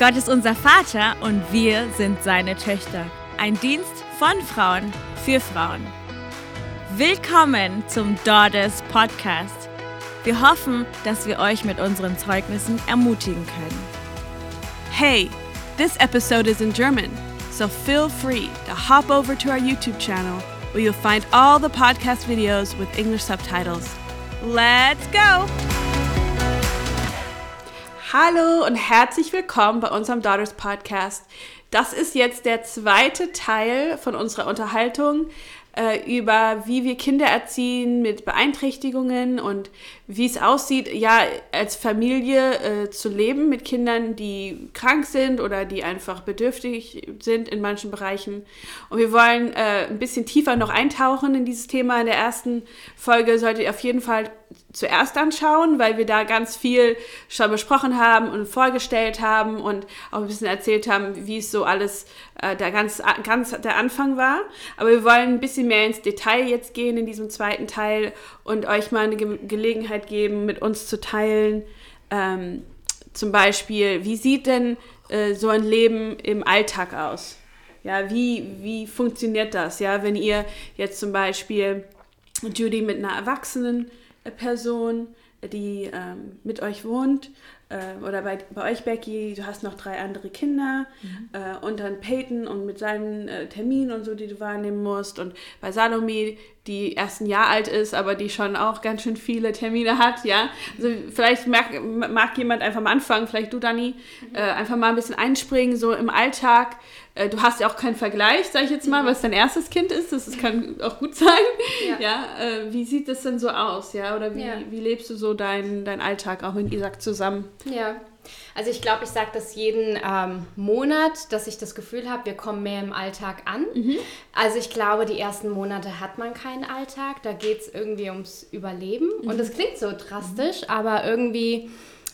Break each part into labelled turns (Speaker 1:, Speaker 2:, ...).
Speaker 1: Gott ist unser Vater und wir sind seine Töchter. Ein Dienst von Frauen für Frauen. Willkommen zum Daughters Podcast. Wir hoffen, dass wir euch mit unseren Zeugnissen ermutigen können.
Speaker 2: Hey, this episode is in German, so feel free to hop over to our YouTube channel where you'll find all the podcast videos with English subtitles. Let's go! Hallo und herzlich willkommen bei unserem Daughters Podcast. Das ist jetzt der zweite Teil von unserer Unterhaltung über, wie wir Kinder erziehen mit Beeinträchtigungen und wie es aussieht, ja, als Familie äh, zu leben mit Kindern, die krank sind oder die einfach bedürftig sind in manchen Bereichen. Und wir wollen äh, ein bisschen tiefer noch eintauchen in dieses Thema. In der ersten Folge solltet ihr auf jeden Fall zuerst anschauen, weil wir da ganz viel schon besprochen haben und vorgestellt haben und auch ein bisschen erzählt haben, wie es so alles äh, der ganz, ganz der Anfang war. Aber wir wollen ein bisschen mehr ins Detail jetzt gehen in diesem zweiten Teil und euch mal eine Ge Gelegenheit geben, mit uns zu teilen. Ähm, zum Beispiel, wie sieht denn äh, so ein Leben im Alltag aus? Ja, wie, wie funktioniert das? Ja, wenn ihr jetzt zum Beispiel Judy mit einer erwachsenen Person, die ähm, mit euch wohnt, äh, oder bei, bei euch, Becky, du hast noch drei andere Kinder mhm. äh, und dann Peyton und mit seinen äh, Terminen und so, die du wahrnehmen musst und bei Salome, die erst ein Jahr alt ist, aber die schon auch ganz schön viele Termine hat, ja. Also vielleicht mag, mag jemand einfach am Anfang, vielleicht du, Dani, mhm. äh, einfach mal ein bisschen einspringen, so im Alltag. Äh, du hast ja auch keinen Vergleich, sag ich jetzt mal, mhm. was dein erstes Kind ist. Das, das kann auch gut sein. Ja. ja äh, wie sieht das denn so aus, ja? Oder wie, ja. wie lebst du so deinen dein Alltag auch mit Isaac zusammen?
Speaker 3: Ja, also ich glaube, ich sage das jeden ähm, Monat, dass ich das Gefühl habe, wir kommen mehr im Alltag an. Mhm. Also ich glaube, die ersten Monate hat man keinen Alltag, da geht es irgendwie ums Überleben. Mhm. Und das klingt so drastisch, aber irgendwie,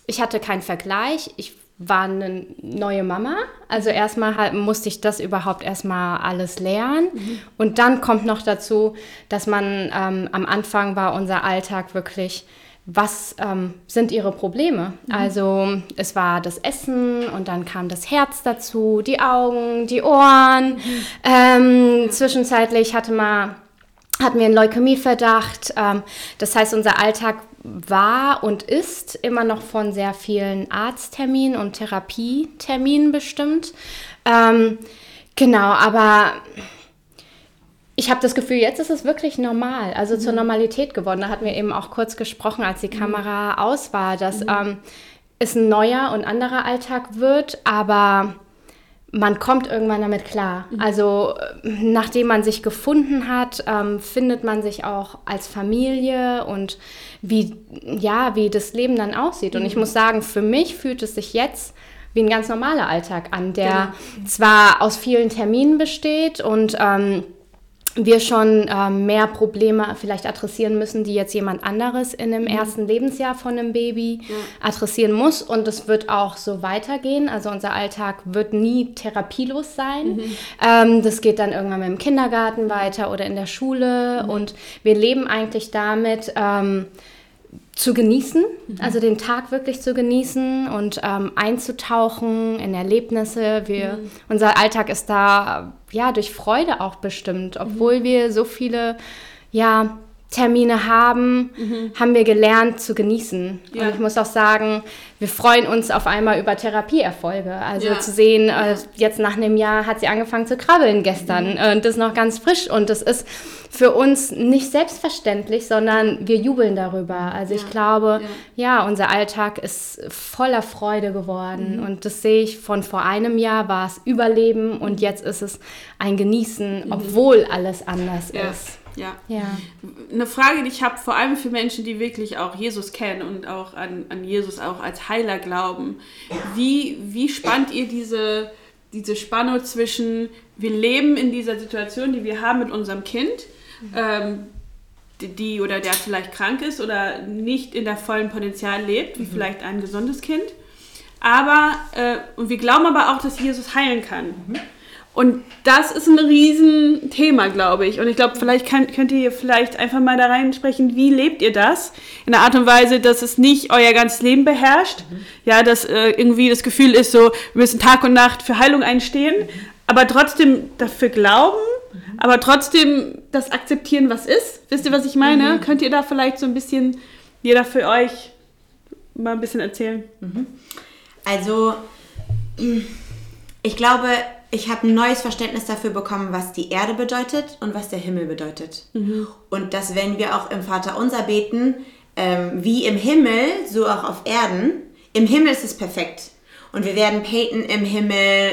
Speaker 3: ich hatte keinen Vergleich. Ich war eine neue Mama. Also erstmal halt musste ich das überhaupt erstmal alles lernen. Mhm. Und dann kommt noch dazu, dass man ähm, am Anfang war unser Alltag wirklich was ähm, sind ihre Probleme? Mhm. Also es war das Essen und dann kam das Herz dazu, die Augen, die Ohren. Mhm. Ähm, zwischenzeitlich hatte man, hatten wir einen Leukämieverdacht. Ähm, das heißt, unser Alltag war und ist immer noch von sehr vielen Arztterminen und Therapieterminen bestimmt. Ähm, genau, aber ich habe das Gefühl, jetzt ist es wirklich normal, also mhm. zur Normalität geworden. Da hatten wir eben auch kurz gesprochen, als die mhm. Kamera mhm. aus war, dass mhm. ähm, es ein neuer und anderer Alltag wird, aber man kommt irgendwann damit klar. Mhm. Also nachdem man sich gefunden hat, ähm, findet man sich auch als Familie und wie, ja, wie das Leben dann aussieht. Und ich mhm. muss sagen, für mich fühlt es sich jetzt wie ein ganz normaler Alltag an, der genau. zwar aus vielen Terminen besteht und ähm, wir schon ähm, mehr Probleme vielleicht adressieren müssen, die jetzt jemand anderes in dem mhm. ersten Lebensjahr von einem Baby ja. adressieren muss. Und es wird auch so weitergehen. Also unser Alltag wird nie therapielos sein. Mhm. Ähm, das geht dann irgendwann mit dem Kindergarten weiter oder in der Schule. Mhm. Und wir leben eigentlich damit. Ähm, zu genießen, also den Tag wirklich zu genießen und ähm, einzutauchen in Erlebnisse. Wir, mhm. Unser Alltag ist da ja durch Freude auch bestimmt, obwohl mhm. wir so viele ja, Termine haben, mhm. haben wir gelernt zu genießen. Ja. Und ich muss auch sagen, wir freuen uns auf einmal über Therapieerfolge. Also ja. zu sehen, äh, jetzt nach einem Jahr hat sie angefangen zu krabbeln gestern mhm. und das ist noch ganz frisch. Und das ist für uns nicht selbstverständlich, sondern wir jubeln darüber. Also ja. ich glaube, ja. unser Alltag ist voller Freude geworden. Mhm. Und das sehe ich von vor einem Jahr war es Überleben und jetzt ist es ein Genießen, mhm. obwohl alles anders ist.
Speaker 2: Ja. ja. Eine Frage, die ich habe, vor allem für Menschen, die wirklich auch Jesus kennen und auch an, an Jesus auch als Heiler glauben. Wie, wie spannt ihr diese, diese Spannung zwischen, wir leben in dieser Situation, die wir haben mit unserem Kind, ähm, die, die, oder der vielleicht krank ist oder nicht in der vollen Potenzial lebt, wie mhm. vielleicht ein gesundes Kind. Aber, äh, und wir glauben aber auch, dass Jesus heilen kann. Mhm. Und das ist ein Riesenthema, glaube ich. Und ich glaube, vielleicht kann, könnt ihr vielleicht einfach mal da reinsprechen, wie lebt ihr das? In der Art und Weise, dass es nicht euer ganzes Leben beherrscht. Mhm. Ja, dass äh, irgendwie das Gefühl ist, so, wir müssen Tag und Nacht für Heilung einstehen, mhm. aber trotzdem dafür glauben, mhm. aber trotzdem das akzeptieren, was ist. Wisst ihr, was ich meine? Könnt ihr da vielleicht so ein bisschen, jeder für euch, mal ein bisschen erzählen?
Speaker 4: Also, ich glaube, ich habe ein neues Verständnis dafür bekommen, was die Erde bedeutet und was der Himmel bedeutet. Mhm. Und dass wenn wir auch im Vater unser beten, ähm, wie im Himmel, so auch auf Erden, im Himmel ist es perfekt. Und wir werden Peyton im Himmel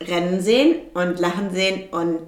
Speaker 4: rennen sehen und lachen sehen und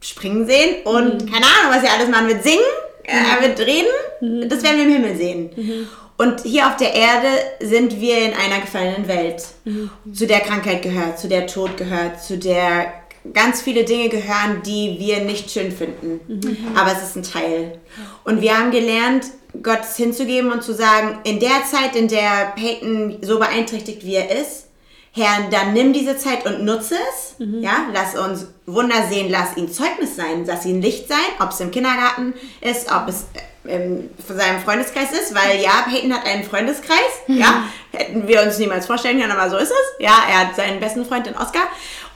Speaker 4: springen sehen und mhm. keine Ahnung, was er alles machen wird, singen, äh, er wird reden. Mhm. Das werden wir im Himmel sehen. Und hier auf der Erde sind wir in einer gefallenen Welt, mhm. zu der Krankheit gehört, zu der Tod gehört, zu der ganz viele Dinge gehören, die wir nicht schön finden. Mhm. Aber es ist ein Teil. Und wir haben gelernt, Gott hinzugeben und zu sagen, in der Zeit, in der Peyton so beeinträchtigt wie er ist, Herr, dann nimm diese Zeit und nutze es. Mhm. Ja, lass uns Wunder sehen, lass ihn Zeugnis sein, lass ihn Licht sein, ob es im Kindergarten ist, ob es in seinem Freundeskreis ist, weil ja, Peyton hat einen Freundeskreis, mhm. ja, hätten wir uns niemals vorstellen können, aber so ist es. Ja, er hat seinen besten Freund, den Oscar,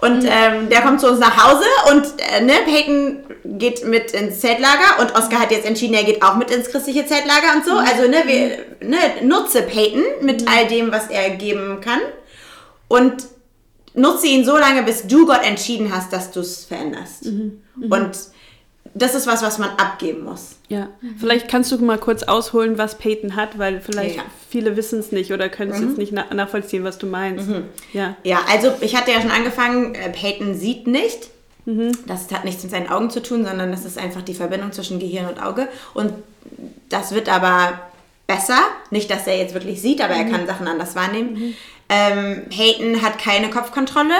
Speaker 4: und mhm. ähm, der kommt zu uns nach Hause und äh, ne, Peyton geht mit ins Zeltlager und Oscar hat jetzt entschieden, er geht auch mit ins christliche Zeltlager und so. Mhm. Also ne, wir, ne, nutze Peyton mit mhm. all dem, was er geben kann und nutze ihn so lange, bis du Gott entschieden hast, dass du es veränderst. Mhm. Mhm. Und das ist was, was man abgeben muss.
Speaker 2: Ja, mhm. vielleicht kannst du mal kurz ausholen, was Peyton hat, weil vielleicht ja. viele wissen es nicht oder können es mhm. jetzt nicht na nachvollziehen, was du meinst.
Speaker 4: Mhm. Ja. ja, also ich hatte ja schon angefangen, äh, Peyton sieht nicht. Mhm. Das hat nichts mit seinen Augen zu tun, sondern das ist einfach die Verbindung zwischen Gehirn und Auge. Und das wird aber besser. Nicht, dass er jetzt wirklich sieht, aber er mhm. kann Sachen anders wahrnehmen. Mhm. Ähm, Peyton hat keine Kopfkontrolle,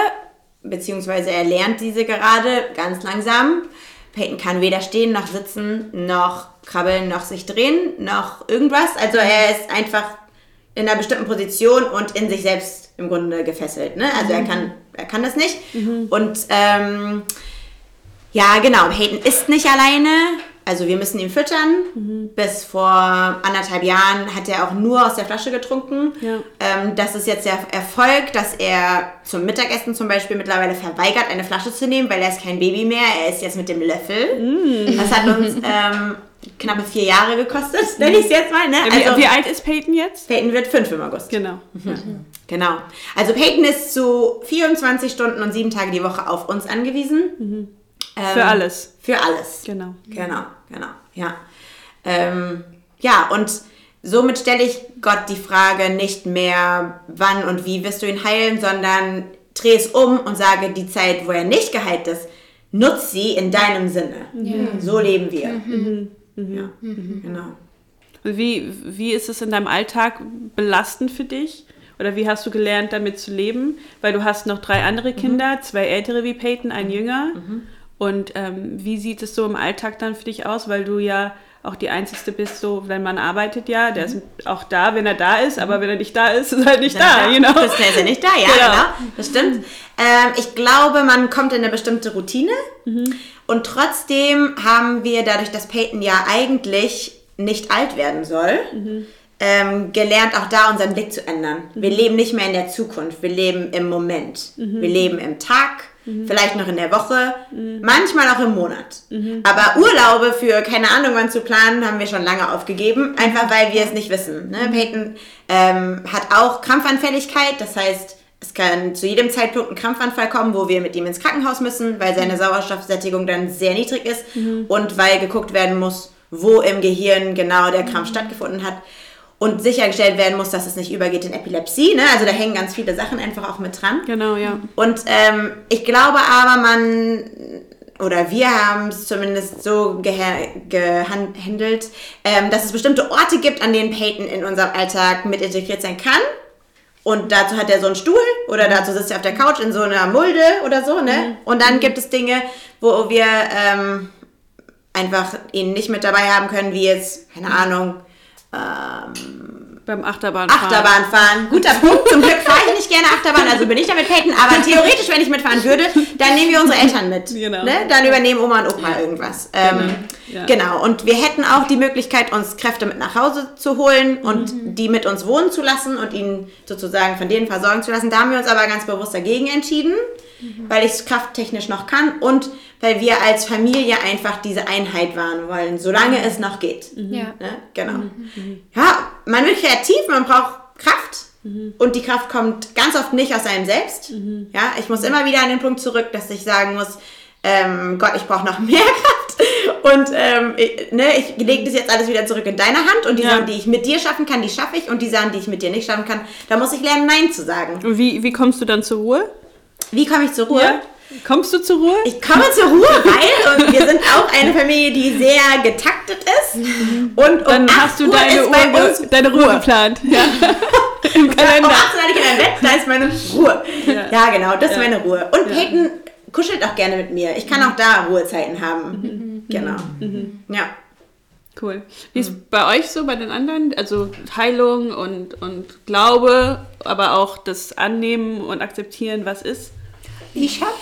Speaker 4: beziehungsweise er lernt diese gerade ganz langsam. Peyton kann weder stehen noch sitzen, noch krabbeln, noch sich drehen, noch irgendwas. Also er ist einfach in einer bestimmten Position und in sich selbst im Grunde gefesselt. Ne? Also mhm. er, kann, er kann das nicht. Mhm. Und ähm, ja, genau, Peyton ist nicht alleine. Also wir müssen ihn füttern. Mhm. Bis vor anderthalb Jahren hat er auch nur aus der Flasche getrunken. Ja. Ähm, das ist jetzt der Erfolg, dass er zum Mittagessen zum Beispiel mittlerweile verweigert, eine Flasche zu nehmen, weil er ist kein Baby mehr. Er ist jetzt mit dem Löffel. Mm. Das hat uns ähm, knappe vier Jahre gekostet, nenne ich es jetzt mal. Ne?
Speaker 2: Also, wie, wie, alt ist Peyton jetzt?
Speaker 4: Peyton wird fünf im August.
Speaker 2: Genau.
Speaker 4: Mhm. Genau. Also Peyton ist zu 24 Stunden und sieben Tage die Woche auf uns angewiesen.
Speaker 2: Mhm. Ähm, für alles.
Speaker 4: Für alles.
Speaker 2: Genau.
Speaker 4: Genau, genau, ja. Ähm, ja, und somit stelle ich Gott die Frage nicht mehr, wann und wie wirst du ihn heilen, sondern drehe es um und sage, die Zeit, wo er nicht geheilt ist, nutz sie in deinem Sinne. Ja. So leben wir. Mhm. Mhm. Ja, mhm. genau.
Speaker 2: Und wie, wie ist es in deinem Alltag belastend für dich? Oder wie hast du gelernt, damit zu leben? Weil du hast noch drei andere Kinder, mhm. zwei ältere wie Peyton, ein jünger. Und ähm, wie sieht es so im Alltag dann für dich aus? Weil du ja auch die Einzige bist, so, wenn man arbeitet ja, der mhm. ist auch da, wenn er da ist, aber mhm. wenn er nicht da ist, ist er halt nicht da,
Speaker 4: da, you know? Ist er nicht da, ja, genau. genau. Das stimmt. Ähm, ich glaube, man kommt in eine bestimmte Routine mhm. und trotzdem haben wir dadurch, dass Peyton ja eigentlich nicht alt werden soll, mhm. Ähm, gelernt, auch da unseren Blick zu ändern. Wir mhm. leben nicht mehr in der Zukunft, wir leben im Moment. Mhm. Wir leben im Tag Mhm. Vielleicht noch in der Woche, mhm. manchmal auch im Monat. Mhm. Aber Urlaube für keine Ahnung wann zu planen, haben wir schon lange aufgegeben, einfach weil wir es nicht wissen. Ne? Mhm. Peyton ähm, hat auch Krampfanfälligkeit, das heißt, es kann zu jedem Zeitpunkt ein Krampfanfall kommen, wo wir mit ihm ins Krankenhaus müssen, weil seine. Sauerstoffsättigung dann sehr niedrig ist und weil geguckt werden muss, wo im Gehirn genau der Krampf stattgefunden hat und sichergestellt werden muss, dass es nicht übergeht in Epilepsie. Ne? Also da hängen ganz viele Sachen einfach auch mit dran.
Speaker 2: Genau, ja.
Speaker 4: Und ähm, ich glaube aber, man oder wir haben es zumindest so gehandelt, ähm, dass es bestimmte Orte gibt, an denen Peyton in unserem Alltag mit integriert sein kann. Und dazu hat er so einen Stuhl oder dazu sitzt er auf der Couch in so einer Mulde oder so, ne? Mhm. Und dann gibt es Dinge, wo wir ähm, einfach ihn nicht mit dabei haben können, wie jetzt, keine Ahnung, ähm,
Speaker 2: Beim Achterbahnfahren.
Speaker 4: Achterbahnfahren. Guter Punkt. Zum Glück fahre ich nicht gerne Achterbahn, also bin ich damit Peyton. Aber theoretisch, wenn ich mitfahren würde, dann nehmen wir unsere Eltern mit.
Speaker 2: Genau.
Speaker 4: Ne? Dann übernehmen Oma und Opa irgendwas. Ähm,
Speaker 2: Ja.
Speaker 4: Genau. Und wir hätten auch die Möglichkeit, uns Kräfte mit nach Hause zu holen und die mit uns wohnen zu lassen und ihnen sozusagen von denen versorgen zu lassen. Da haben wir uns aber ganz bewusst dagegen entschieden, weil ich es krafttechnisch noch kann und weil wir als Familie einfach diese Einheit wahren wollen, solange es noch geht.
Speaker 3: Ja.
Speaker 4: Ne? Genau. Ja, man wird kreativ, man braucht Kraft. Und die Kraft kommt ganz oft nicht aus einem selbst. Ja, ich muss immer wieder an den Punkt zurück, dass ich sagen muss, ähm, Gott, ich brauche noch mehr Kraft. Und ähm, ich, ne, ich lege das jetzt alles wieder zurück in deine Hand. Und die
Speaker 2: Ja.
Speaker 4: Sachen, die ich mit dir schaffen kann, die schaffe ich. Und die Sachen, die ich mit dir nicht schaffen kann, da muss ich lernen, Nein zu sagen.
Speaker 2: Und wie, wie kommst du dann zur Ruhe?
Speaker 4: Wie komme ich zur Ruhe?
Speaker 2: Ja? Kommst du zur Ruhe?
Speaker 4: Ich komme zur Ruhe, weil und wir sind auch eine Familie, die sehr getaktet ist. Und um
Speaker 2: Dann
Speaker 4: 8
Speaker 2: hast du
Speaker 4: Uhr
Speaker 2: deine,
Speaker 4: ist
Speaker 2: Uhr, deine Ruhe geplant. Ja. Im
Speaker 4: Um
Speaker 2: Kalender.
Speaker 4: 18 Uhr liege ich in meinem Bett, da ist meine Ruhe.
Speaker 2: Ja.
Speaker 4: Ja, genau, das ist
Speaker 2: Ja.
Speaker 4: meine Ruhe. Und Peyton kuschelt auch gerne mit mir. Ich kann auch da Ruhezeiten haben. Genau. Ja.
Speaker 2: Cool. Wie ist bei euch so, bei den anderen? Also Heilung und, und Glaube, aber auch das Annehmen und Akzeptieren, was ist?
Speaker 5: Ich habe,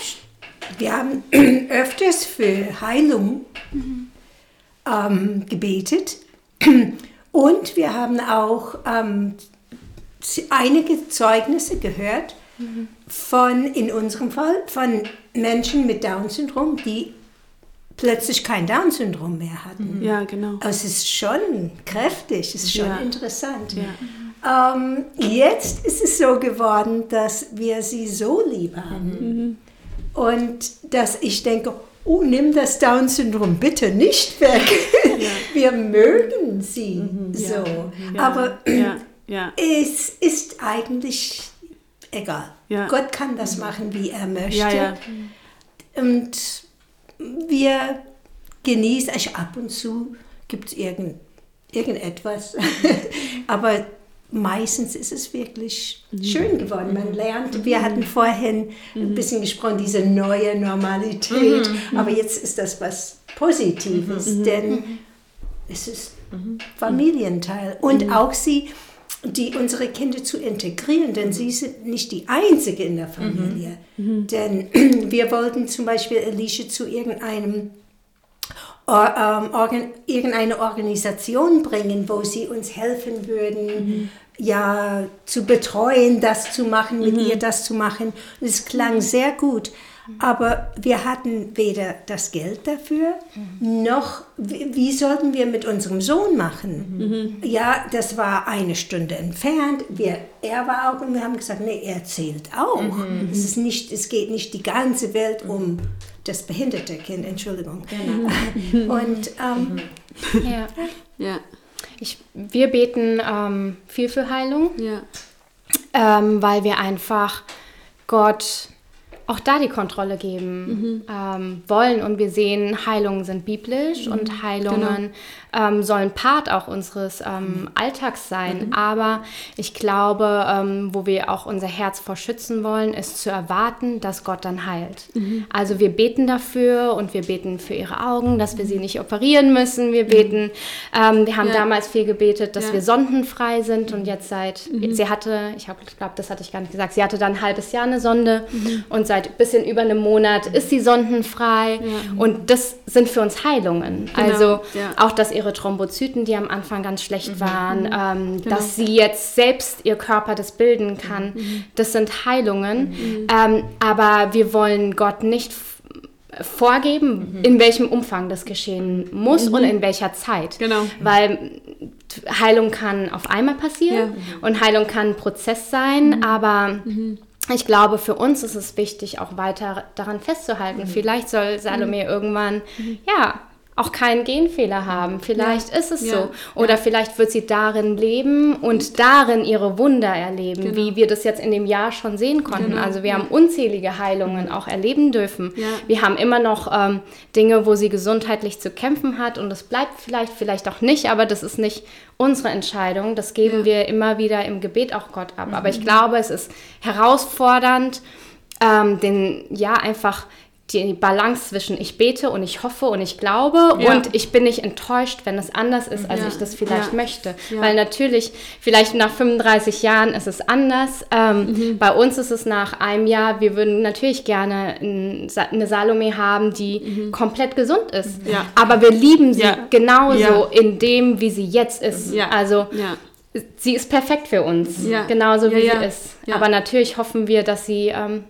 Speaker 5: wir haben öfters für Heilung ähm, gebetet und wir haben auch ähm, einige Zeugnisse gehört von, in unserem Fall, von Menschen mit Down-Syndrom, die plötzlich kein Down-Syndrom mehr hatten.
Speaker 2: Ja, genau.
Speaker 5: Also es ist schon kräftig, es ist schon
Speaker 2: Ja.
Speaker 5: interessant. Ähm, jetzt ist es so geworden, dass wir sie so lieb haben. Und dass ich denke, oh, nimm das Down-Syndrom bitte nicht weg. wir mögen sie so.
Speaker 2: Ja.
Speaker 5: Aber
Speaker 2: ja, ja.
Speaker 5: es ist eigentlich egal.
Speaker 2: Ja.
Speaker 5: Gott kann das machen, wie er möchte.
Speaker 2: Ja, ja.
Speaker 5: Und wir genießen, also ab und zu gibt es irgend, irgendetwas, aber meistens ist es wirklich schön geworden. Man lernt, wir hatten vorhin ein bisschen gesprochen, diese neue Normalität, aber jetzt ist das was Positives, denn es ist Familienteil. Und auch sie, die, unsere Kinder zu integrieren, denn sie sind nicht die Einzige in der Familie. Denn wir wollten zum Beispiel Alicia zu irgendeinem irgendeine Organisation bringen, wo sie uns helfen würden, ja, zu betreuen, das zu machen, mit ihr das zu machen. Und es klang sehr gut. Aber wir hatten weder das Geld dafür, noch wie, wie sollten wir mit unserem Sohn machen. Ja, das war eine Stunde entfernt. Wir, er war auch und wir haben gesagt, nee, er zählt auch. Es, ist nicht, es geht nicht die ganze Welt um das behinderte Kind, Entschuldigung. Und ähm,
Speaker 3: Ja.
Speaker 2: Ja,
Speaker 3: Ich, wir beten ähm, viel für Heilung,
Speaker 2: ja.
Speaker 3: ähm, weil wir einfach Gott auch da die Kontrolle geben ähm, wollen. Und wir sehen, Heilungen sind biblisch und Heilungen ähm, sollen Part auch unseres ähm, Alltags sein. Aber ich glaube, ähm, wo wir auch unser Herz vor schützen wollen, ist zu erwarten, dass Gott dann heilt. Also wir beten dafür und wir beten für ihre Augen, dass wir sie nicht operieren müssen. Wir beten, ähm, wir haben
Speaker 2: Ja.
Speaker 3: damals viel gebetet, dass
Speaker 2: Ja.
Speaker 3: wir sondenfrei sind und jetzt seit, sie hatte, ich glaube, das hatte ich gar nicht gesagt, sie hatte dann ein halbes Jahr eine Sonde und seit ein bisschen über einem Monat ist sie sondenfrei und das sind für uns Heilungen. Also
Speaker 2: ja.
Speaker 3: auch, dass ihre Thrombozyten, die am Anfang ganz schlecht waren, ähm, dass sie jetzt selbst ihr Körper das bilden kann, das sind Heilungen. Ähm, aber wir wollen Gott nicht vorgeben, in welchem Umfang das geschehen muss und in welcher Zeit.
Speaker 2: Genau.
Speaker 3: Weil Heilung kann auf einmal passieren und Heilung kann ein Prozess sein, aber ich glaube, für uns ist es wichtig, auch weiter daran festzuhalten. Vielleicht soll Salome irgendwann, ja, auch keinen Genfehler haben. Vielleicht ist es
Speaker 2: Ja.
Speaker 3: so. Oder vielleicht wird sie darin leben und darin ihre Wunder erleben, wie wir das jetzt in dem Jahr schon sehen konnten.
Speaker 2: Genau.
Speaker 3: Also wir haben unzählige Heilungen auch erleben dürfen.
Speaker 2: Ja.
Speaker 3: Wir haben immer noch ähm, Dinge, wo sie gesundheitlich zu kämpfen hat und es bleibt vielleicht, vielleicht auch nicht, aber das ist nicht unsere Entscheidung. Das geben
Speaker 2: Ja.
Speaker 3: wir immer wieder im Gebet auch Gott ab. Aber ich glaube, es ist herausfordernd, ähm, den, ja, einfach die Balance zwischen ich bete und ich hoffe und ich glaube
Speaker 2: Ja.
Speaker 3: und ich bin nicht enttäuscht, wenn es anders ist, als
Speaker 2: Ja.
Speaker 3: ich das vielleicht
Speaker 2: Ja.
Speaker 3: möchte. Weil natürlich, vielleicht nach 35 Jahren ist es anders. Ähm,
Speaker 2: Mhm.
Speaker 3: Bei uns ist es nach einem Jahr, wir würden natürlich gerne eine Salome haben, die komplett gesund ist.
Speaker 2: Mhm.
Speaker 3: Aber wir lieben sie genauso in dem, wie sie jetzt ist. Also sie ist perfekt für uns, genauso wie sie ist. Aber natürlich hoffen wir, dass sie ähm,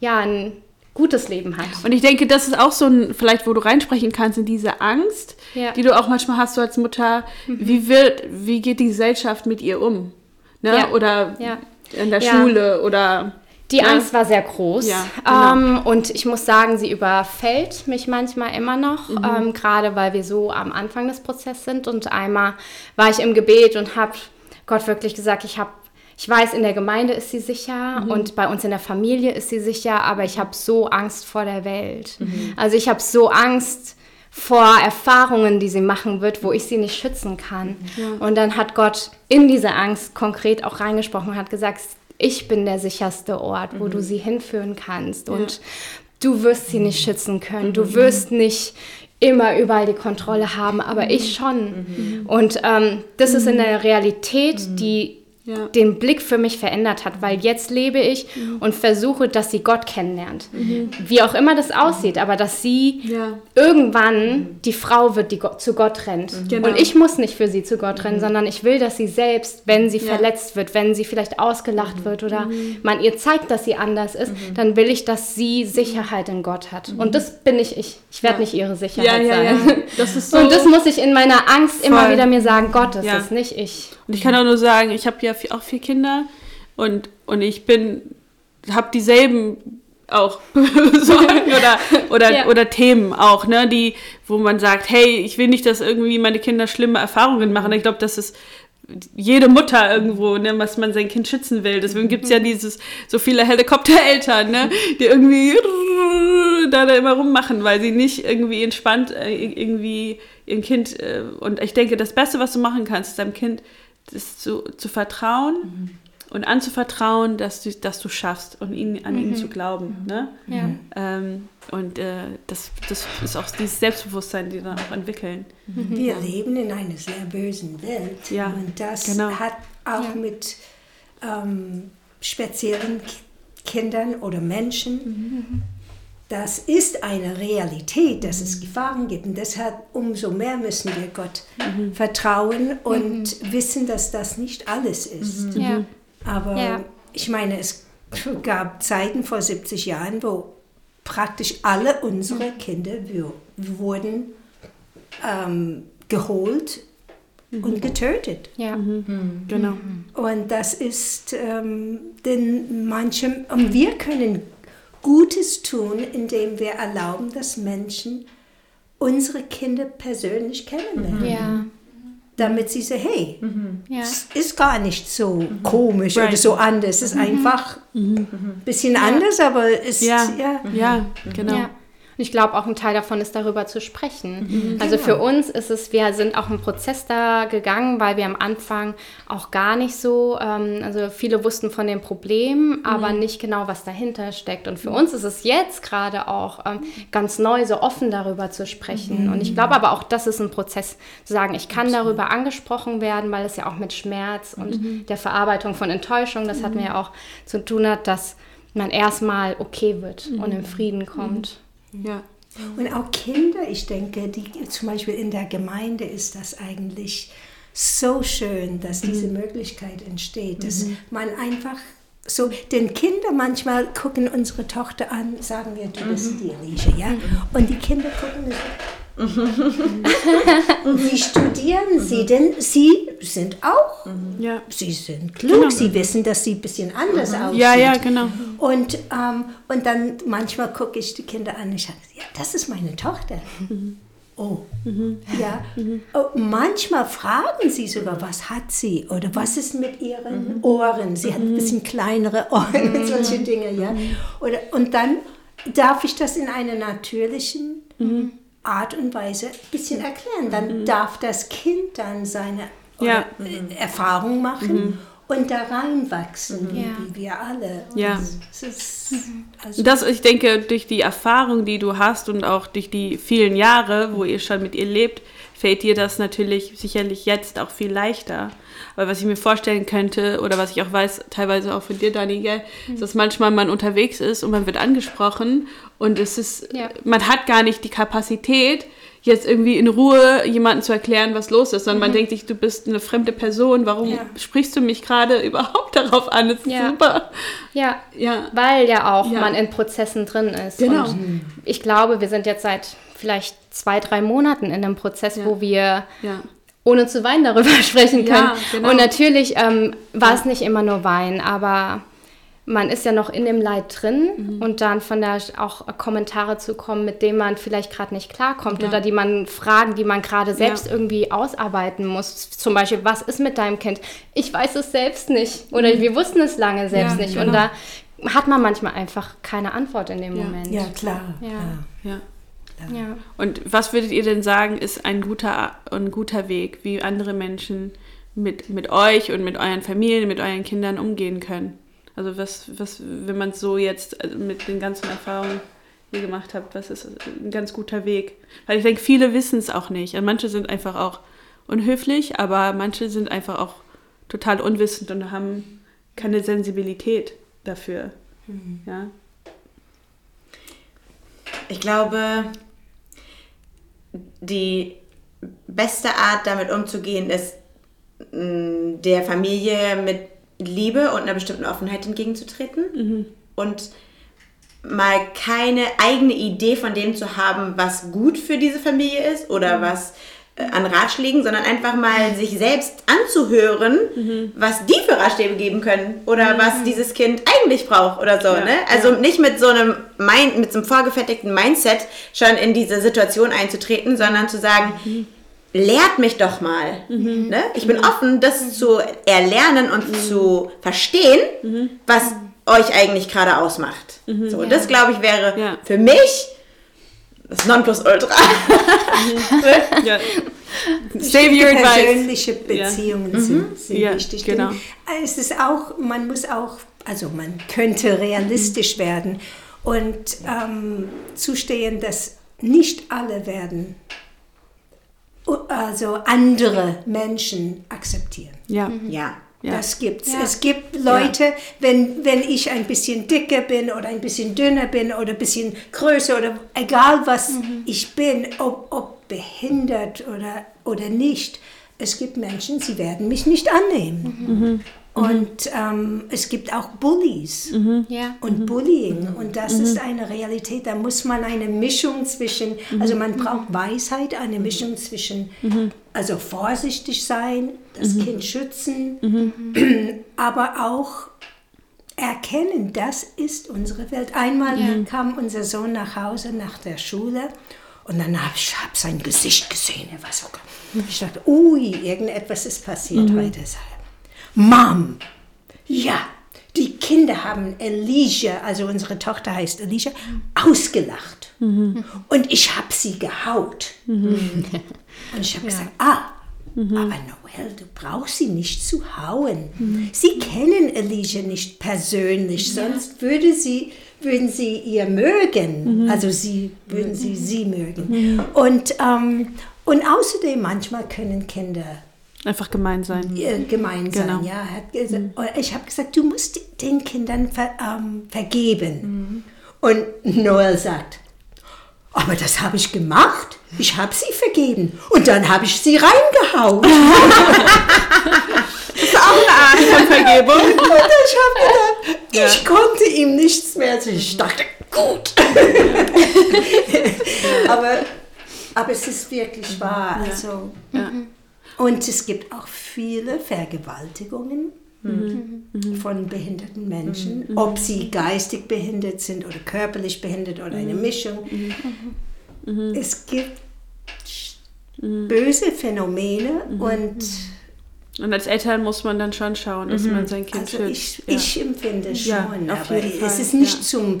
Speaker 3: ja ein gutes Leben hat.
Speaker 2: Und ich denke, das ist auch so ein, vielleicht wo du reinsprechen kannst, in diese Angst,
Speaker 3: Ja.
Speaker 2: die du auch manchmal hast so als Mutter. Wie wird, wie geht die Gesellschaft mit ihr um? Ne?
Speaker 3: Ja.
Speaker 2: Oder
Speaker 3: Ja.
Speaker 2: in der. Schule oder
Speaker 3: Die
Speaker 2: Ja.
Speaker 3: Angst war sehr groß.
Speaker 2: Ja, genau.
Speaker 3: ähm, und ich muss sagen, sie überfällt mich manchmal immer noch,
Speaker 2: Mhm.
Speaker 3: ähm, gerade weil wir so am Anfang des Prozesses sind. Und einmal war ich im Gebet und habe Gott wirklich gesagt, ich habe ich weiß, in der Gemeinde ist sie sicher
Speaker 2: Mhm.
Speaker 3: und bei uns in der Familie ist sie sicher, aber ich habe so Angst vor der Welt.
Speaker 2: Mhm.
Speaker 3: Also ich habe so Angst vor Erfahrungen, die sie machen wird, wo ich sie nicht schützen kann. Und dann hat Gott in diese Angst konkret auch reingesprochen und hat gesagt, ich bin der sicherste Ort, wo du sie hinführen kannst. Und du wirst sie nicht schützen können. Du wirst nicht immer überall die Kontrolle haben, aber ich schon. Und ähm, das ist in der Realität, die
Speaker 2: Ja.
Speaker 3: den Blick für mich verändert hat, weil jetzt lebe ich und versuche, dass sie Gott kennenlernt. Wie auch immer das aussieht, aber dass sie
Speaker 2: Ja.
Speaker 3: irgendwann die Frau wird, die Gott, zu Gott rennt.
Speaker 2: Genau.
Speaker 3: Und ich muss nicht für sie zu Gott rennen, sondern ich will, dass sie selbst, wenn sie
Speaker 2: Ja.
Speaker 3: verletzt wird, wenn sie vielleicht ausgelacht wird oder man ihr zeigt, dass sie anders ist, dann will ich, dass sie Sicherheit in Gott hat. Und das bin ich ich. Ich werde nicht ihre Sicherheit sein.
Speaker 2: Das ist so.
Speaker 3: Und das muss ich in meiner Angst immer
Speaker 2: Voll.
Speaker 3: wieder mir sagen, Gott ist
Speaker 2: Ja.
Speaker 3: es, nicht ich.
Speaker 2: Und ich kann auch nur sagen, ich habe ja auch vier Kinder und, und ich bin, habe dieselben auch Sorgen oder, oder,
Speaker 3: Ja.
Speaker 2: oder Themen auch, ne, die, wo man sagt, hey, ich will nicht, dass irgendwie meine Kinder schlimme Erfahrungen machen. Ich glaube, das ist jede Mutter irgendwo, ne, was man sein Kind schützen will. Deswegen gibt es ja dieses, so viele Helikoptereltern, ne, die irgendwie da, da immer rummachen, weil sie nicht irgendwie entspannt äh, irgendwie ihr Kind, äh, und ich denke, das Beste, was du machen kannst, ist deinem Kind das zu, zu vertrauen und anzuvertrauen, dass du, dass du schaffst und ihn, an ihn zu glauben. Ne?
Speaker 3: Ja.
Speaker 2: Ähm, und äh, das, das ist auch dieses Selbstbewusstsein, die dann auch entwickeln.
Speaker 5: Wir leben in einer sehr bösen Welt.
Speaker 2: Ja,
Speaker 5: und das
Speaker 2: genau.
Speaker 5: hat auch
Speaker 3: Ja.
Speaker 5: mit ähm, speziellen Kindern oder Menschen. Das ist eine Realität, dass es Gefahren gibt. Und deshalb umso mehr müssen wir Gott vertrauen und wissen, dass das nicht alles ist.
Speaker 3: Ja.
Speaker 5: Aber
Speaker 3: Ja.
Speaker 5: ich meine, es gab Zeiten vor 70 Jahren, wo praktisch alle unsere Kinder wir- wurden ähm, geholt und getötet.
Speaker 3: Ja.
Speaker 2: Genau.
Speaker 5: Und das ist, ähm, denn manche, und wir können Gutes tun, indem wir erlauben, dass Menschen unsere Kinder persönlich kennenlernen.
Speaker 3: Ja.
Speaker 5: Damit sie sagen, hey,
Speaker 3: Ja.
Speaker 5: es ist gar nicht so komisch oder
Speaker 2: Right.
Speaker 5: so anders. Es ist einfach ein bisschen anders, aber es
Speaker 2: Ja,
Speaker 5: ja.
Speaker 2: ja, genau.
Speaker 3: Und ich glaube, auch ein Teil davon ist, darüber zu sprechen. Also für uns ist es, wir sind auch einen Prozess da gegangen, weil wir am Anfang auch gar nicht so, ähm, also viele wussten von dem Problem, aber nicht genau, was dahinter steckt. Und für uns ist es jetzt gerade auch ähm, ganz neu, so offen darüber zu sprechen. Und ich glaube aber auch, das ist ein Prozess, zu sagen, ich kann darüber angesprochen werden, weil es ja auch mit Schmerz und der Verarbeitung von Enttäuschung, das hatten wir ja auch zu tun hat, dass man erstmal okay wird und in Frieden kommt.
Speaker 2: Ja.
Speaker 5: Und auch Kinder, ich denke, die zum Beispiel in der Gemeinde ist das eigentlich so schön, dass diese Möglichkeit entsteht, dass man einfach so, denn Kinder manchmal gucken unsere Tochter an, sagen wir, du bist die Alicia, ja? Und die Kinder gucken wie studieren sie denn? Sie sind auch,
Speaker 2: Ja.
Speaker 5: sie sind klug, sie wissen, dass sie ein bisschen anders aussehen.
Speaker 2: ja, ja, genau.
Speaker 5: Und, ähm, und dann manchmal gucke ich die Kinder an und ich sage, ja, das ist meine Tochter. Oh, ja. Oh, manchmal fragen sie sogar, was hat sie oder was ist mit ihren Ohren? Sie hat ein bisschen kleinere Ohren und solche Dinge, ja. Oder, und dann darf ich das in einer natürlichen Art und Weise ein bisschen erklären. Dann darf das Kind dann seine
Speaker 2: Ja.
Speaker 5: oder, äh, Erfahrung machen und da reinwachsen,
Speaker 3: Ja.
Speaker 5: wie wir alle.
Speaker 2: Ja.
Speaker 5: es ist, also,
Speaker 2: Das, ich denke, durch die Erfahrung, die du hast und auch durch die vielen Jahre, wo ihr schon mit ihr lebt, fällt dir das natürlich sicherlich jetzt auch viel leichter. Aber was ich mir vorstellen könnte, oder was ich auch weiß, teilweise auch von dir, Dani, gell, ist, dass manchmal man unterwegs ist und man wird angesprochen und es ist,
Speaker 3: Ja.
Speaker 2: man hat gar nicht die Kapazität, jetzt irgendwie in Ruhe jemandem zu erklären, was los ist, sondern man denkt sich, du bist eine fremde Person, warum
Speaker 5: Ja.
Speaker 2: sprichst du mich gerade überhaupt darauf an? Das ist
Speaker 3: Ja.
Speaker 2: super.
Speaker 3: Ja,
Speaker 2: Ja.
Speaker 3: weil ja auch
Speaker 2: Ja.
Speaker 3: man in Prozessen drin ist.
Speaker 2: Genau.
Speaker 3: Und ich glaube, wir sind jetzt seit vielleicht zwei, drei Monaten in einem Prozess,
Speaker 2: Ja.
Speaker 3: wo wir
Speaker 2: Ja.
Speaker 3: ohne zu weinen darüber sprechen können.
Speaker 2: Ja, genau.
Speaker 3: Und natürlich ähm, war es nicht immer nur Weinen, aber man ist ja noch in dem Leid drin
Speaker 2: Mhm.
Speaker 3: und dann von da auch Kommentare zu kommen, mit denen man vielleicht gerade nicht klarkommt
Speaker 2: Ja.
Speaker 3: oder die man Fragen, die man gerade selbst
Speaker 2: Ja.
Speaker 3: irgendwie ausarbeiten muss. Zum Beispiel, was ist mit deinem Kind? Ich weiß es selbst nicht oder wir wussten es lange selbst
Speaker 2: Mhm. Ja,
Speaker 3: nicht.
Speaker 2: genau.
Speaker 3: Und da hat man manchmal einfach keine Antwort in dem
Speaker 2: Ja.
Speaker 3: Moment.
Speaker 5: ja, klar.
Speaker 3: Ja.
Speaker 2: Ja. Und was würdet ihr denn sagen, ist ein guter, ein guter Weg, wie andere Menschen mit, mit euch und mit euren Familien, mit euren Kindern umgehen können? Also was, was wenn man es so jetzt also mit den ganzen Erfahrungen, die ihr gemacht habt, was ist ein ganz guter Weg? Weil ich denke, viele wissen es auch nicht. Und manche sind einfach auch unhöflich, aber manche sind einfach auch total unwissend und haben keine Sensibilität dafür. Ja.
Speaker 4: Ich glaube, die beste Art, damit umzugehen, ist, mh, der Familie mit Liebe und einer bestimmten Offenheit entgegenzutreten und mal keine eigene Idee von dem zu haben, was gut für diese Familie ist oder was äh, an Ratschlägen, sondern einfach mal sich selbst anzuhören, was die für Ratschläge geben können oder was dieses Kind eigentlich braucht oder so.
Speaker 2: Ja,
Speaker 4: ne? Also
Speaker 2: ja.
Speaker 4: nicht mit so einem Mind, mit so einem vorgefertigten Mindset schon in diese Situation einzutreten, sondern zu sagen, lehrt mich doch mal. Ne? Ich bin offen, das zu erlernen und zu verstehen, was euch eigentlich gerade ausmacht. So, das glaube ich wäre
Speaker 2: Ja.
Speaker 4: für mich das Nonplusultra.
Speaker 2: ja. Save your advice.
Speaker 5: Persönliche Beziehungen sind, sind
Speaker 2: Ja,
Speaker 5: wichtig.
Speaker 2: genau.
Speaker 5: Es ist auch, man muss auch, also man könnte realistisch werden und ähm, zustehen, dass nicht alle werden, also andere Menschen akzeptieren.
Speaker 2: Ja.
Speaker 4: ja.
Speaker 2: Ja.
Speaker 5: Das gibt's.
Speaker 3: Ja.
Speaker 5: Es gibt Leute, wenn, wenn ich ein bisschen dicker bin oder ein bisschen dünner bin oder ein bisschen größer oder egal was ich bin, ob, ob behindert oder, oder nicht, es gibt Menschen, sie werden mich nicht annehmen. Und ähm, es gibt auch Bullies.
Speaker 3: Ja.
Speaker 5: und Bullying. Und das ist eine Realität. Da muss man eine Mischung zwischen, also man braucht Weisheit, eine Mischung zwischen, also vorsichtig sein, das Kind schützen, aber auch erkennen, das ist unsere Welt. Einmal kam unser Sohn nach Hause nach der Schule und dann habe ich hab sein Gesicht gesehen. Er war so, ich dachte, ui, irgendetwas ist passiert heute. Mom, ja, die Kinder haben Alicia, also unsere Tochter heißt Alicia, ausgelacht. Und ich habe sie gehaut. Und ich habe gesagt, ah, aber Noel, du brauchst sie nicht zu hauen. Sie kennen Alicia nicht persönlich, sonst würde sie, würden sie ihr mögen. Also sie würden sie sie mögen. Und, ähm, und außerdem, manchmal können Kinder
Speaker 2: Einfach gemein sein.
Speaker 5: gemein sein.
Speaker 2: Genau.
Speaker 5: Ja, und ich habe gesagt, du musst den Kindern ver, ähm, vergeben. Und Noel sagt, aber das habe ich gemacht. Ich habe sie vergeben. Und dann habe ich sie reingehauen.
Speaker 2: Das ist auch eine Art von Vergebung.
Speaker 5: Und ich habe gedacht, ich konnte ihm nichts mehr. sagen. Ich dachte, gut. aber, aber es ist wirklich wahr. Also,
Speaker 2: Ja.
Speaker 5: Und es gibt auch viele Vergewaltigungen von behinderten Menschen, ob sie geistig behindert sind oder körperlich behindert oder eine Mischung. Es gibt böse Phänomene und
Speaker 2: Und als Eltern muss man dann schon schauen, dass man sein Kind
Speaker 5: also
Speaker 2: schützt.
Speaker 5: ich, ich empfinde schon,
Speaker 2: Ja,
Speaker 5: aber es ist nicht
Speaker 2: ja.
Speaker 5: zum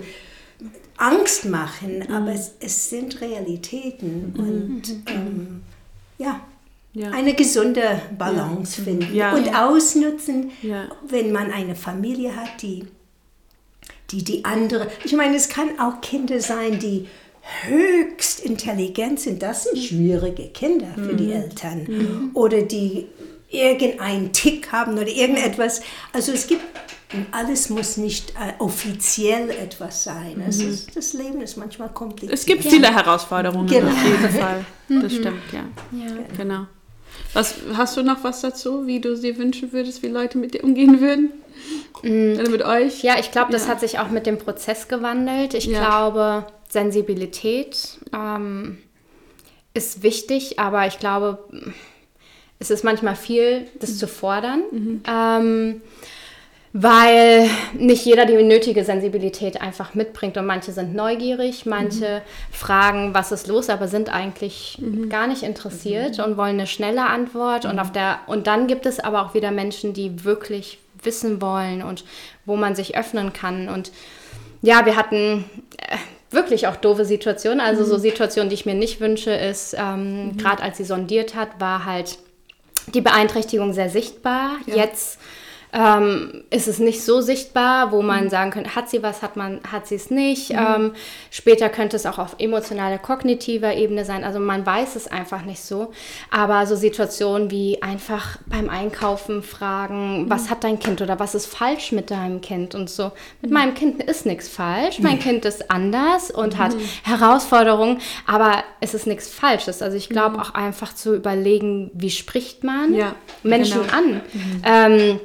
Speaker 5: Angst machen, aber es, es sind Realitäten und ähm, ja.
Speaker 2: Ja.
Speaker 5: eine gesunde Balance finden
Speaker 2: Ja.
Speaker 5: und ausnutzen,
Speaker 2: Ja.
Speaker 5: wenn man eine Familie hat, die, die die andere. Ich meine, es kann auch Kinder sein, die höchst intelligent sind. Das sind schwierige Kinder für die Eltern. Oder die irgendeinen Tick haben oder irgendetwas. Also es gibt, alles muss nicht äh, offiziell etwas sein. Es ist, das Leben ist manchmal kompliziert.
Speaker 2: Es gibt viele Herausforderungen
Speaker 5: Genau.
Speaker 2: auf jeden Fall. Das stimmt, ja. Genau. Was, hast du noch was dazu, wie du dir wünschen würdest, wie Leute mit dir umgehen würden? Oder mit euch?
Speaker 3: Ja, ich glaube, das
Speaker 2: Ja.
Speaker 3: hat sich auch mit dem Prozess gewandelt. Ich
Speaker 2: Ja.
Speaker 3: glaube, Sensibilität ähm, ist wichtig, aber ich glaube, es ist manchmal viel, das zu fordern. Ähm, weil nicht jeder die nötige Sensibilität einfach mitbringt und manche sind neugierig, manche fragen, was ist los, aber sind eigentlich gar nicht interessiert und wollen eine schnelle Antwort und auf der und dann gibt es aber auch wieder Menschen, die wirklich wissen wollen und wo man sich öffnen kann und ja, wir hatten äh, wirklich auch doofe Situationen. Also so Situationen, die ich mir nicht wünsche, ist, ähm, gerade als sie sondiert hat, war halt die Beeinträchtigung sehr sichtbar. Jetzt ähm, ist es nicht so sichtbar, wo man sagen könnte, hat sie was, hat man, hat sie es nicht. Ähm, später könnte es auch auf emotionaler, kognitiver Ebene sein. Also man weiß es einfach nicht so. Aber so Situationen wie einfach beim Einkaufen fragen, was hat dein Kind oder was ist falsch mit deinem Kind und so. Mit meinem Kind ist nichts falsch. Mein Kind ist anders und hat Herausforderungen, aber es ist nichts Falsches. Also ich glaube auch einfach zu überlegen, wie spricht man
Speaker 2: Ja,
Speaker 3: Menschen
Speaker 2: genau.
Speaker 3: an. Ähm,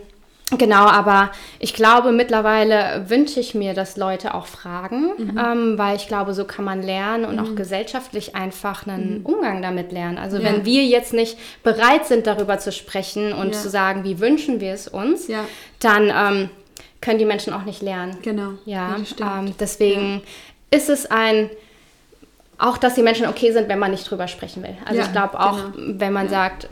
Speaker 3: Genau, aber ich glaube, mittlerweile wünsche ich mir, dass Leute auch fragen,
Speaker 2: Mhm.
Speaker 3: ähm, weil ich glaube, so kann man lernen und auch gesellschaftlich einfach einen Umgang damit lernen. Also wenn wir jetzt nicht bereit sind, darüber zu sprechen und
Speaker 2: Ja.
Speaker 3: zu sagen, wie wünschen wir es uns,
Speaker 2: Ja.
Speaker 3: dann ähm, können die Menschen auch nicht lernen.
Speaker 2: Genau.
Speaker 3: Ja, ähm, deswegen ist es ein, auch dass die Menschen okay sind, wenn man nicht drüber sprechen will. Also
Speaker 2: Ja,
Speaker 3: ich glaube auch,
Speaker 2: genau.
Speaker 3: wenn man sagt,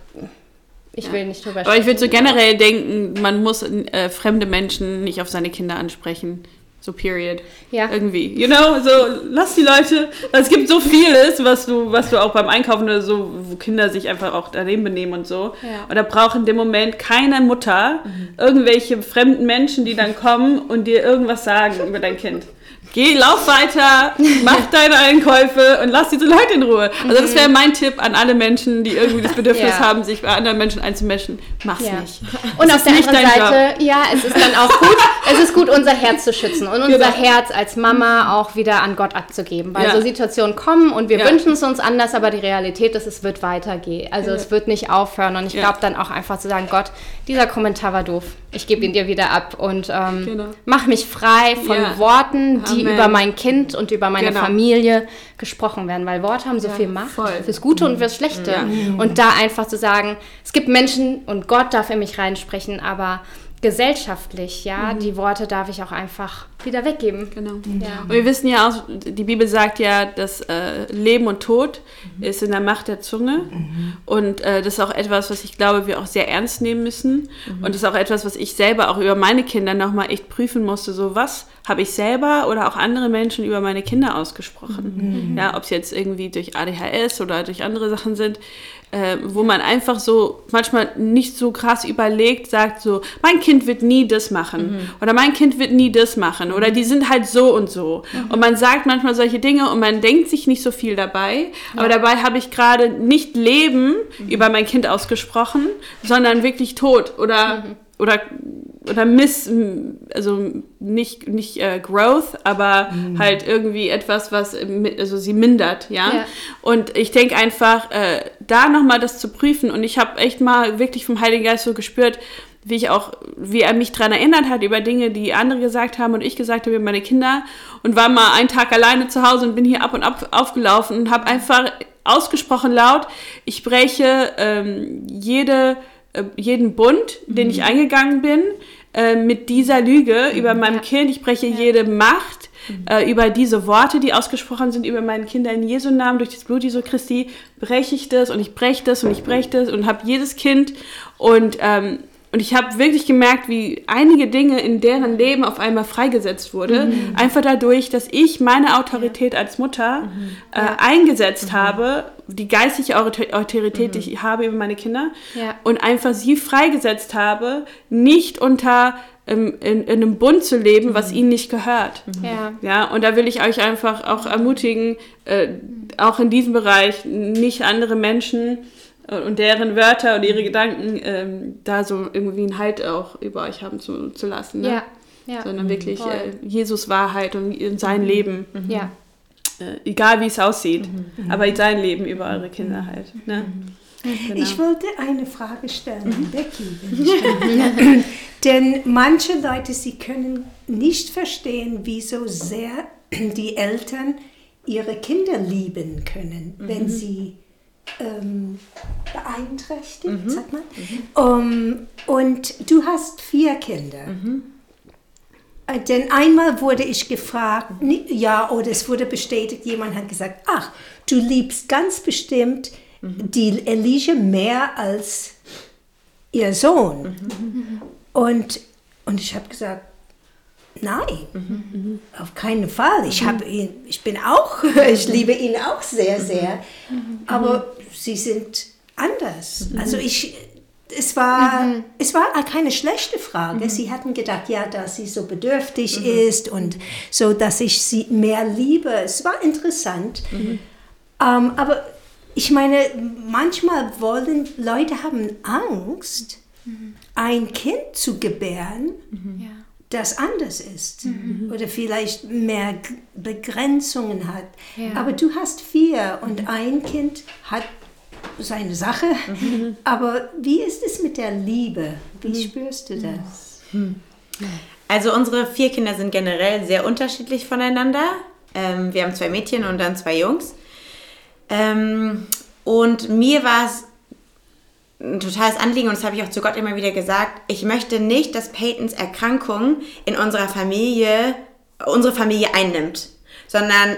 Speaker 3: ich will nicht drüber
Speaker 2: Aber
Speaker 3: sprechen.
Speaker 2: ich würde so generell denken, man muss äh, fremde Menschen nicht auf seine Kinder ansprechen. So period.
Speaker 3: Ja.
Speaker 2: Irgendwie. You know, so lass die Leute. Es gibt so vieles, was du, was du auch beim Einkaufen oder so, wo Kinder sich einfach auch daneben benehmen und so.
Speaker 3: Ja.
Speaker 2: Und da braucht in dem Moment keine Mutter irgendwelche fremden Menschen, die dann kommen und dir irgendwas sagen über dein Kind. Geh, lauf weiter, mach deine Einkäufe und lass diese Leute in Ruhe. Also das wäre mein Tipp an alle Menschen, die irgendwie das Bedürfnis
Speaker 3: Ja.
Speaker 2: haben, sich bei anderen Menschen einzumischen. Mach's
Speaker 3: Ja.
Speaker 2: nicht.
Speaker 3: Und
Speaker 2: Es
Speaker 3: auf der anderen Seite, ja, es ist dann auch gut, es ist gut, unser Herz zu schützen und unser
Speaker 2: Genau.
Speaker 3: Herz als Mama auch wieder an Gott abzugeben. Weil
Speaker 2: Ja.
Speaker 3: so Situationen kommen und wir wünschen es uns anders, aber die Realität ist, es wird weitergehen. Also es wird nicht aufhören. Und ich glaube dann auch einfach zu sagen, Gott, dieser Kommentar war doof. Ich gebe ihn dir wieder ab und ähm,
Speaker 2: Genau.
Speaker 3: mach mich frei von
Speaker 2: Ja.
Speaker 3: Worten, die
Speaker 2: Amen.
Speaker 3: über mein Kind und über meine
Speaker 2: Genau.
Speaker 3: Familie gesprochen werden. Weil Worte haben so
Speaker 2: Ja,
Speaker 3: viel Macht.
Speaker 2: voll.
Speaker 3: Fürs Gute und fürs Schlechte.
Speaker 2: Ja.
Speaker 3: Und da einfach zu sagen, es gibt Menschen und Gott darf in mich reinsprechen, aber gesellschaftlich, ja, die Worte darf ich auch einfach wieder weggeben.
Speaker 2: Genau.
Speaker 3: Ja.
Speaker 2: Und wir wissen ja auch, die Bibel sagt ja, dass äh, Leben und Tod ist in der Macht der Zunge. Und äh, das ist auch etwas, was ich glaube, wir auch sehr ernst nehmen müssen. Und das ist auch etwas, was ich selber auch über meine Kinder nochmal echt prüfen musste. So, was habe ich selber oder auch andere Menschen über meine Kinder ausgesprochen? Ja, ob es jetzt irgendwie durch ADHS oder durch andere Sachen sind, äh, wo man einfach so manchmal nicht so krass überlegt, sagt so, mein Kind wird nie das machen oder mein Kind wird nie das machen oder die sind halt so und so. Und man sagt manchmal solche Dinge und man denkt sich nicht so viel dabei, aber dabei habe ich gerade nicht Leben über mein Kind ausgesprochen, sondern wirklich Tod oder oder oder Miss, also nicht, nicht äh, Growth, aber halt irgendwie etwas, was also sie mindert, ja.
Speaker 3: Ja.
Speaker 2: Und ich denke einfach, äh, da nochmal das zu prüfen und ich habe echt mal wirklich vom Heiligen Geist so gespürt, wie ich auch, wie er mich daran erinnert hat über Dinge, die andere gesagt haben und ich gesagt habe über meine Kinder und war mal einen Tag alleine zu Hause und bin hier ab und ab aufgelaufen und habe einfach ausgesprochen laut, ich breche ähm, jede, jeden Bund, den ich eingegangen bin, äh, mit dieser Lüge über meinem Kind. Ich breche jede Macht äh, über diese Worte, die ausgesprochen sind über meine Kinder in Jesu Namen, durch das Blut Jesu Christi, breche ich das und ich breche das und ich breche das und habe jedes Kind. Und ähm, und ich habe wirklich gemerkt, wie einige Dinge in deren Leben auf einmal freigesetzt wurde.
Speaker 3: Mhm.
Speaker 2: Einfach dadurch, dass ich meine Autorität als Mutter
Speaker 3: Mhm.
Speaker 2: äh, eingesetzt habe, die Autor- Autorität, die ich habe über meine Kinder,
Speaker 3: Mhm. Ja.
Speaker 2: und einfach sie freigesetzt habe, nicht unter ähm, in, in einem Bund zu leben, was ihnen nicht gehört.
Speaker 3: Ja.
Speaker 2: Ja, und da will ich euch einfach auch ermutigen, äh, auch in diesem Bereich nicht andere Menschen und deren Wörter und ihre Gedanken ähm, da so irgendwie einen Halt auch über euch haben zu, zu lassen. Ne?
Speaker 3: Ja. Ja.
Speaker 2: Sondern wirklich äh, Jesus Wahrheit und in sein Leben,
Speaker 3: Ja.
Speaker 2: äh, egal wie es aussieht, aber sein Leben über eure Kinder halt. Ne? Genau.
Speaker 5: Ich wollte eine Frage stellen an Becky. Wenn ich darf. Denn manche Leute, sie können nicht verstehen, wieso sehr die Eltern ihre Kinder lieben können, wenn sie ähm, beeinträchtigt, sagt man. Um, und du hast vier Kinder. Äh, Denn einmal wurde ich gefragt, ja, oder es wurde bestätigt, jemand hat gesagt, ach, du liebst ganz bestimmt die Elige mehr als ihr Sohn. Und, und ich habe gesagt, nein, auf keinen Fall. Ich, hab ihn, ich bin auch, ich liebe ihn auch sehr, sehr. Aber sie sind anders. Also ich, es war, es war keine schlechte Frage. Sie hatten gedacht, ja, dass sie so bedürftig ist und so, dass ich sie mehr liebe. Es war interessant. Ähm, aber ich meine, manchmal wollen Leute haben Angst, ein Kind zu gebären,
Speaker 3: Ja.
Speaker 5: Das anders ist oder vielleicht mehr Begrenzungen hat.
Speaker 3: Ja.
Speaker 5: Aber du hast vier und ein Kind hat seine Sache. Aber wie ist es mit der Liebe? Wie spürst du das?
Speaker 4: Also unsere vier Kinder sind generell sehr unterschiedlich voneinander. Ähm, wir haben zwei Mädchen und dann zwei Jungs. Ähm, und mir war es ein totales Anliegen und das habe ich auch zu Gott immer wieder gesagt. Ich möchte nicht, dass Peytons Erkrankung in unserer Familie, unsere Familie einnimmt, sondern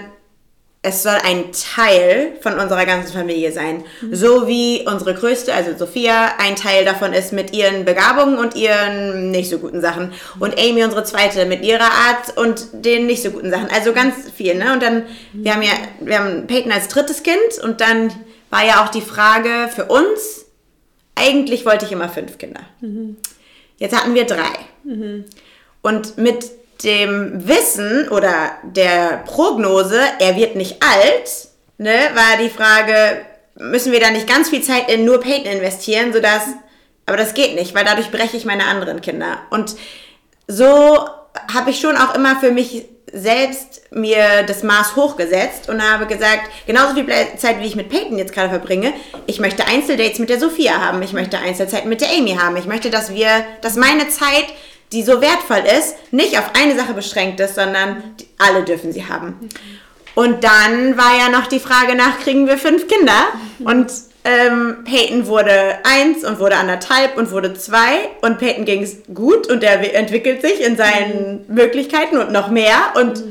Speaker 4: es soll ein Teil von unserer ganzen Familie sein. So wie unsere größte, also Sophia, ein Teil davon ist mit ihren Begabungen und ihren nicht so guten Sachen. Und Amy, unsere zweite, mit ihrer Art und den nicht so guten Sachen. Also ganz viel, ne? Und dann, wir haben ja, wir haben Peyton als drittes Kind und dann war ja auch die Frage für uns, eigentlich wollte ich immer fünf Kinder. Jetzt hatten wir drei. Und mit dem Wissen oder der Prognose, er wird nicht alt, ne, war die Frage, müssen wir da nicht ganz viel Zeit in nur Peyton investieren, sodass, aber das geht nicht, weil dadurch breche ich meine anderen Kinder. Und so habe ich schon auch immer für mich selbst mir das Maß hochgesetzt und habe gesagt, genauso viel Zeit, wie ich mit Peyton jetzt gerade verbringe, ich möchte Einzeldates mit der Sophia haben, ich möchte Einzelzeit mit der Amy haben, ich möchte, dass wir, dass meine Zeit, die so wertvoll ist, nicht auf eine Sache beschränkt ist, sondern alle dürfen sie haben. Und dann war ja noch die Frage nach, kriegen wir fünf Kinder? Und ähm, Peyton wurde eins und wurde anderthalb und wurde zwei. Und Peyton ging es gut und er entwickelt sich in seinen Möglichkeiten und noch mehr. Und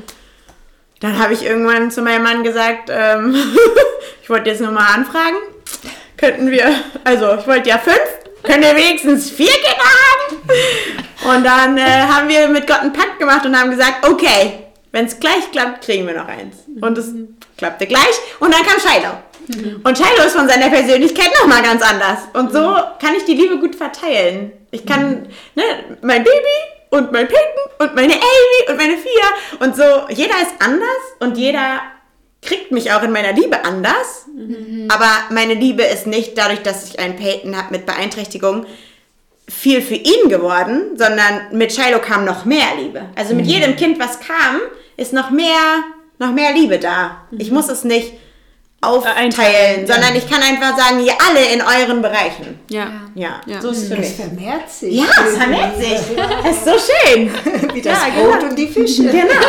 Speaker 4: dann habe ich irgendwann zu meinem Mann gesagt, ähm, ich wollte jetzt nochmal anfragen, könnten wir, also ich wollte ja fünf, können wir wenigstens vier Kinder haben? Und dann äh, haben wir mit Gott einen Pakt gemacht und haben gesagt, okay, wenn es gleich klappt, kriegen wir noch eins. Und es klappte gleich und dann kam Shiloh. Und Shiloh ist von seiner Persönlichkeit nochmal ganz anders. Und so kann ich die Liebe gut verteilen. Ich kann, ne, mein Baby und mein Peyton und meine Amy und meine Fia und so, jeder ist anders und jeder kriegt mich auch in meiner Liebe anders. Aber meine Liebe ist nicht dadurch, dass ich einen Peyton habe mit Beeinträchtigung, viel für ihn geworden, sondern mit Shiloh kam noch mehr Liebe. Also mit jedem Kind, was kam, ist noch mehr, noch mehr Liebe da. Ich muss es nicht aufteilen,
Speaker 2: einteilen, ja.
Speaker 4: sondern ich kann einfach sagen, ihr alle in euren Bereichen.
Speaker 2: Ja.
Speaker 4: Ja,
Speaker 2: Ja.
Speaker 4: so ist es für
Speaker 5: Es
Speaker 4: mich.
Speaker 5: vermehrt sich.
Speaker 4: Ja, es vermehrt sich. Das ist so schön.
Speaker 5: Wie das
Speaker 4: Ja,
Speaker 5: Brot
Speaker 4: genau.
Speaker 5: und die Fische.
Speaker 4: Genau.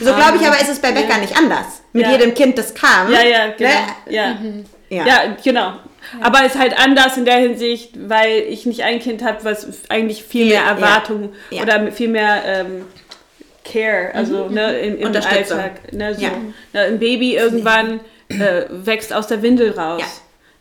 Speaker 4: So glaube ich aber, ist es bei Becker nicht anders. Mit
Speaker 2: Ja.
Speaker 4: jedem Kind, das kam.
Speaker 2: Ja, ja, genau.
Speaker 4: Ne?
Speaker 2: Ja.
Speaker 4: Ja.
Speaker 2: Ja, genau. Aber es ist halt anders in der Hinsicht, weil ich nicht ein Kind habe, was eigentlich viel mehr
Speaker 4: Ja,
Speaker 2: Erwartung
Speaker 4: ja.
Speaker 2: oder viel mehr ähm, Care, also ne, im, im
Speaker 4: Unterstützung.
Speaker 2: Alltag. Ne, so,
Speaker 4: Ja.
Speaker 2: ne, ein Baby irgendwann äh, wächst aus der Windel raus.
Speaker 4: Ja.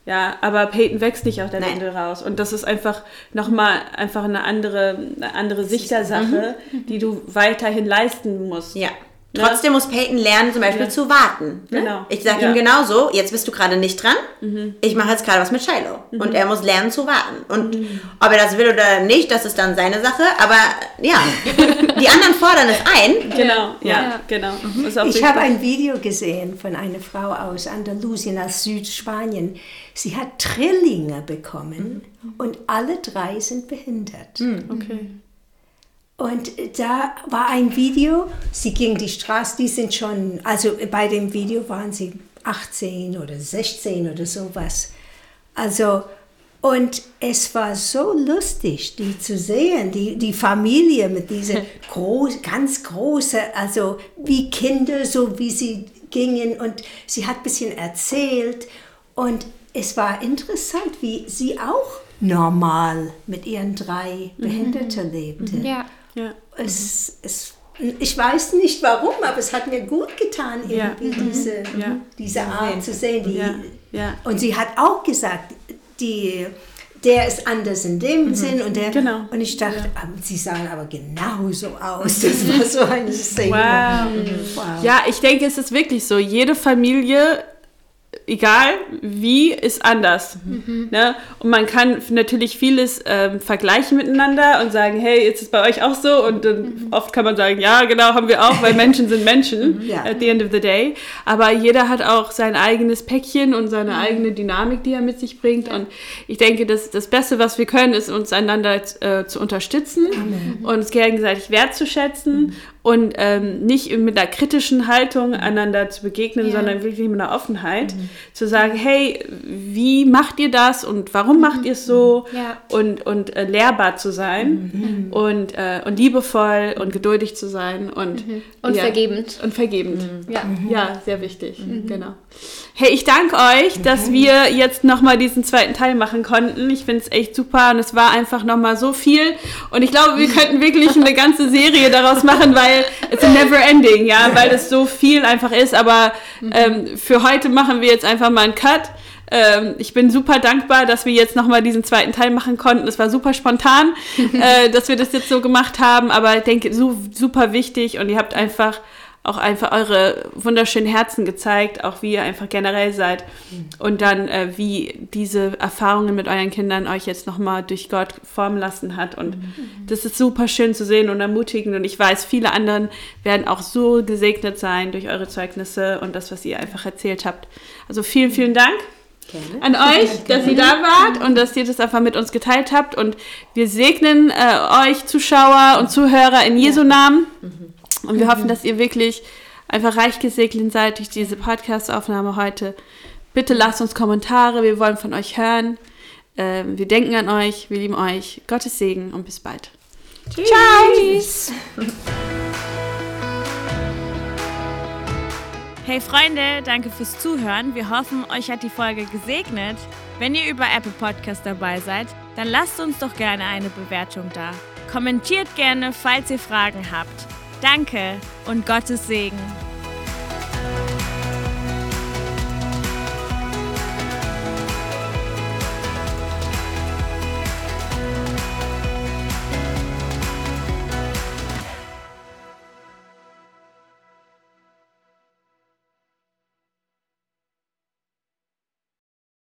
Speaker 2: Ja, aber Peyton wächst nicht aus der
Speaker 4: Nein.
Speaker 2: Windel raus. Und das ist einfach nochmal einfach eine andere, eine andere Sicht der Sache, die du weiterhin leisten musst.
Speaker 4: Ja. Trotzdem muss Peyton lernen, zum Beispiel
Speaker 2: Ja.
Speaker 4: zu warten. Ne?
Speaker 2: Genau.
Speaker 4: Ich sage
Speaker 2: Ja.
Speaker 4: ihm genauso, jetzt bist du gerade nicht dran. Ich mache jetzt gerade was mit Shiloh. Und er muss lernen zu warten. Und ob er das will oder nicht, das ist dann seine Sache. Aber ja, die anderen fordern es ein.
Speaker 2: Genau, ja,
Speaker 3: Ja.
Speaker 2: genau. Auch
Speaker 5: Ich habe ein Video gesehen von einer Frau aus Andalusien, aus Südspanien. Sie hat Trillinge bekommen und alle drei sind behindert.
Speaker 2: Okay.
Speaker 5: Und da war ein Video, sie ging die Straße, die sind schon, also bei dem Video waren sie 18 oder 16 oder sowas. Also, und es war so lustig, die zu sehen, die, die Familie mit dieser groß, ganz große, also wie Kinder, so wie sie gingen und sie hat ein bisschen erzählt und es war interessant, wie sie auch normal mit ihren drei Behinderten lebte.
Speaker 3: Ja.
Speaker 2: Ja.
Speaker 5: Es, es, ich weiß nicht warum, aber es hat mir gut getan,
Speaker 2: Ja.
Speaker 5: irgendwie diese,
Speaker 2: Ja.
Speaker 5: diese Art zu sehen. Die,
Speaker 2: Ja. Ja.
Speaker 5: Und sie hat auch gesagt, die, der ist anders in dem Sinn und der.
Speaker 2: Genau.
Speaker 5: Und ich dachte, sie sahen aber genauso aus. Das war so eine Szene.
Speaker 2: Wow.
Speaker 5: Wow.
Speaker 2: Ja, ich denke, es ist wirklich so. Jede Familie, egal wie, ist anders. Ne? Und man kann natürlich vieles ähm, vergleichen miteinander und sagen, hey, ist es bei euch auch so? Und dann oft kann man sagen, ja, genau, haben wir auch, weil Menschen sind Menschen
Speaker 5: Ja.
Speaker 2: at the end of the day. Aber jeder hat auch sein eigenes Päckchen und seine eigene Dynamik, die er mit sich bringt. Und ich denke, das, das Beste, was wir können, ist uns einander äh, zu unterstützen und uns gegenseitig wertzuschätzen und ähm, nicht mit einer kritischen Haltung einander zu begegnen,
Speaker 3: Ja.
Speaker 2: sondern wirklich mit einer Offenheit zu sagen, hey, wie macht ihr das und warum macht ihr es so
Speaker 3: Ja.
Speaker 2: und, und äh, lehrbar zu sein und, äh, und liebevoll und geduldig zu sein und,
Speaker 3: Und
Speaker 2: ja,
Speaker 3: vergebend.
Speaker 2: Und vergebend.
Speaker 3: Ja.
Speaker 2: Ja, sehr wichtig. Genau. Hey, ich danke euch, dass wir jetzt nochmal diesen zweiten Teil machen konnten. Ich finde es echt super und es war einfach nochmal so viel. Und ich glaube, wir könnten wirklich eine ganze Serie daraus machen, weil es ist never ending, ja, weil es so viel einfach ist. Aber ähm, für heute machen wir jetzt einfach mal einen Cut. Ähm, ich bin super dankbar, dass wir jetzt nochmal diesen zweiten Teil machen konnten. Es war super spontan, äh, dass wir das jetzt so gemacht haben, aber ich denke, so, super wichtig und ihr habt einfach auch einfach eure wunderschönen Herzen gezeigt, auch wie ihr einfach generell seid. Und dann äh, wie diese Erfahrungen mit euren Kindern euch jetzt nochmal durch Gott formen lassen hat. Und das ist super schön zu sehen und ermutigend. Und ich weiß, viele anderen werden auch so gesegnet sein durch eure Zeugnisse und das, was ihr einfach erzählt habt. Also vielen, vielen Dank an euch, dass ihr da wart und dass ihr das einfach mit uns geteilt habt. Und wir segnen äh, euch Zuschauer und Zuhörer in Jesu Namen. Und wir hoffen, dass ihr wirklich einfach reich gesegnet seid durch diese Podcast-Aufnahme heute. Bitte lasst uns Kommentare, wir wollen von euch hören. Ähm, wir denken an euch, wir lieben euch. Gottes Segen und bis bald.
Speaker 3: Tschüss.
Speaker 1: Hey Freunde, danke fürs Zuhören. Wir hoffen, euch hat die Folge gesegnet. Wenn ihr über Apple Podcast dabei seid, dann lasst uns doch gerne eine Bewertung da. Kommentiert gerne, falls ihr Fragen habt. Danke und Gottes Segen.